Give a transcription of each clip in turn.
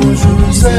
São José,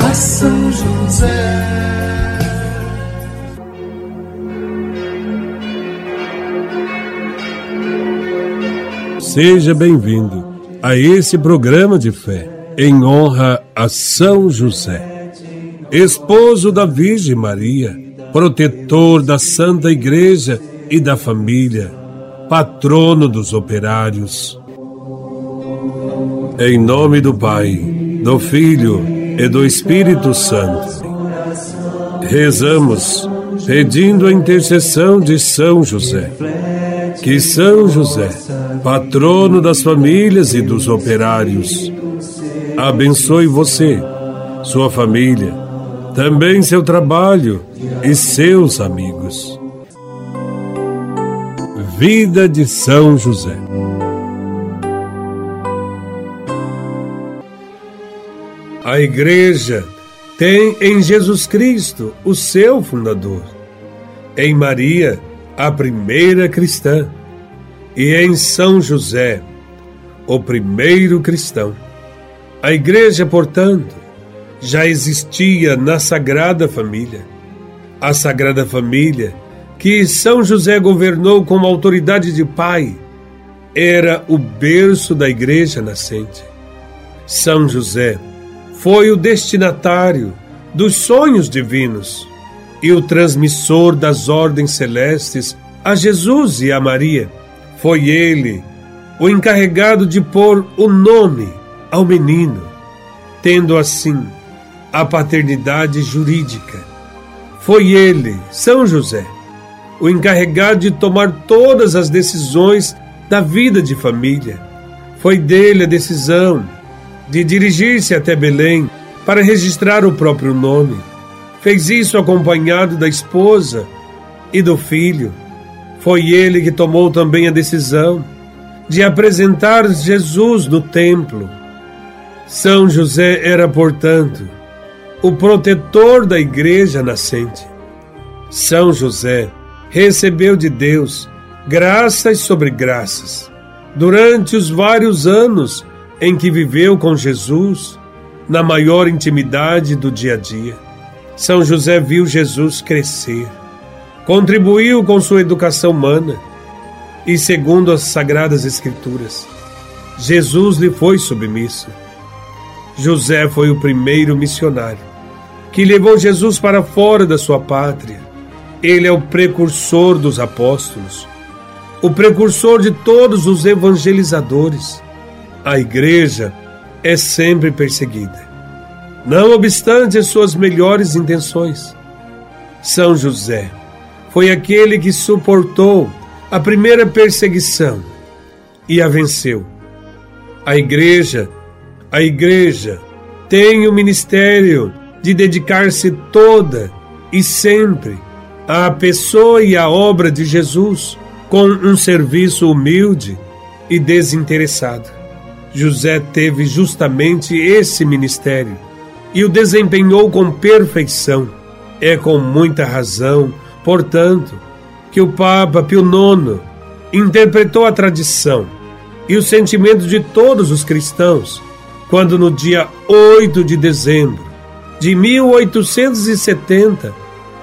a São José. Seja bem-vindo a esse programa de fé em honra a São José, esposo da Virgem Maria, protetor da Santa Igreja e da família, patrono dos operários. Em nome do Pai, do Filho e do Espírito Santo, rezamos pedindo a intercessão de São José. Que São José, patrono das famílias e dos operários, abençoe você, sua família, também seu trabalho e seus amigos. Vida de São José. A Igreja tem em Jesus Cristo o seu fundador, em Maria, a primeira cristã, e em São José, o primeiro cristão. A Igreja, portanto, já existia na Sagrada Família. A Sagrada Família, que São José governou como autoridade de pai, era o berço da Igreja nascente. São José foi o destinatário dos sonhos divinos e o transmissor das ordens celestes a Jesus e a Maria. Foi ele o encarregado de pôr o nome ao menino, tendo assim a paternidade jurídica. Foi ele, São José, o encarregado de tomar todas as decisões da vida de família. Foi dele a decisão de dirigir-se até Belém para registrar o próprio nome. Fez isso acompanhado da esposa e do filho. Foi ele que tomou também a decisão de apresentar Jesus no templo. São José era, portanto, o protetor da igreja nascente. São José recebeu de Deus graças sobre graças durante os vários anos em que viveu com Jesus na maior intimidade do dia a dia. São José viu Jesus crescer, contribuiu com sua educação humana e, segundo as Sagradas Escrituras, Jesus lhe foi submisso. José foi o primeiro missionário que levou Jesus para fora da sua pátria. Ele é o precursor dos apóstolos, o precursor de todos os evangelizadores. A igreja é sempre perseguida, não obstante as suas melhores intenções. São José foi aquele que suportou a primeira perseguição e a venceu. A igreja, a igreja tem o ministério de dedicar-se toda e sempre à pessoa e à obra de Jesus com um serviço humilde e desinteressado. José teve justamente esse ministério e o desempenhou com perfeição. É com muita razão, portanto, que o Papa Pio IX interpretou a tradição e o sentimento de todos os cristãos quando, no dia 8 de dezembro de 1870,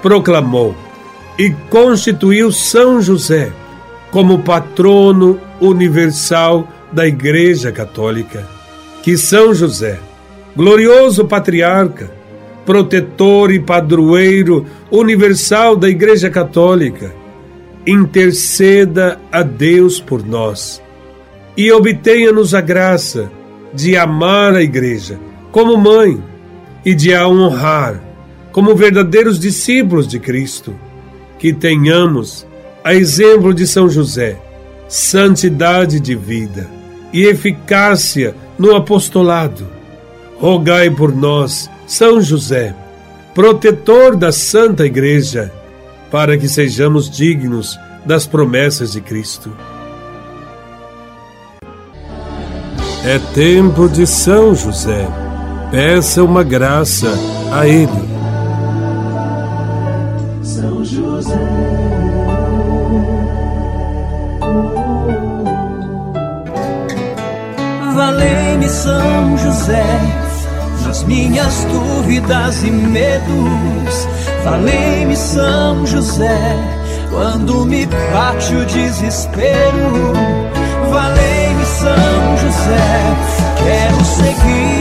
proclamou e constituiu São José como patrono universal da Igreja Católica. Que São José, glorioso patriarca, protetor e padroeiro universal da Igreja Católica, interceda a Deus por nós e obtenha-nos a graça de amar a Igreja como mãe e de a honrar como verdadeiros discípulos de Cristo. Que tenhamos, a exemplo de São José, santidade de vida e eficácia no apostolado. Rogai por nós, São José, protetor da Santa Igreja, para que sejamos dignos das promessas de Cristo. É tempo de São José. Peça uma graça a Ele. São José. São José nas minhas dúvidas e medos. Valei-me São José quando me bate o desespero. Valei-me São José, quero seguir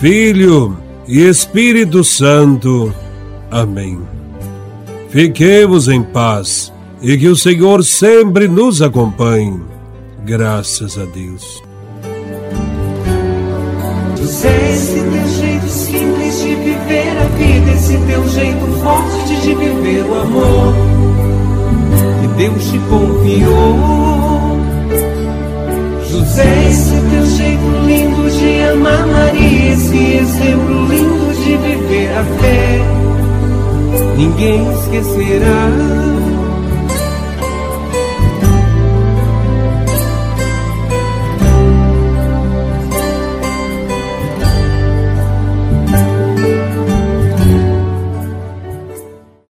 Filho e Espírito Santo. Amém. Fiquemos em paz e que o Senhor sempre nos acompanhe. Graças a Deus. José, esse teu jeito simples de viver a vida, esse teu jeito forte de viver o amor que Deus te confiou. José, esse teu jeito lindo de amar Maria, esse exemplo lindo de viver a fé, ninguém esquecerá.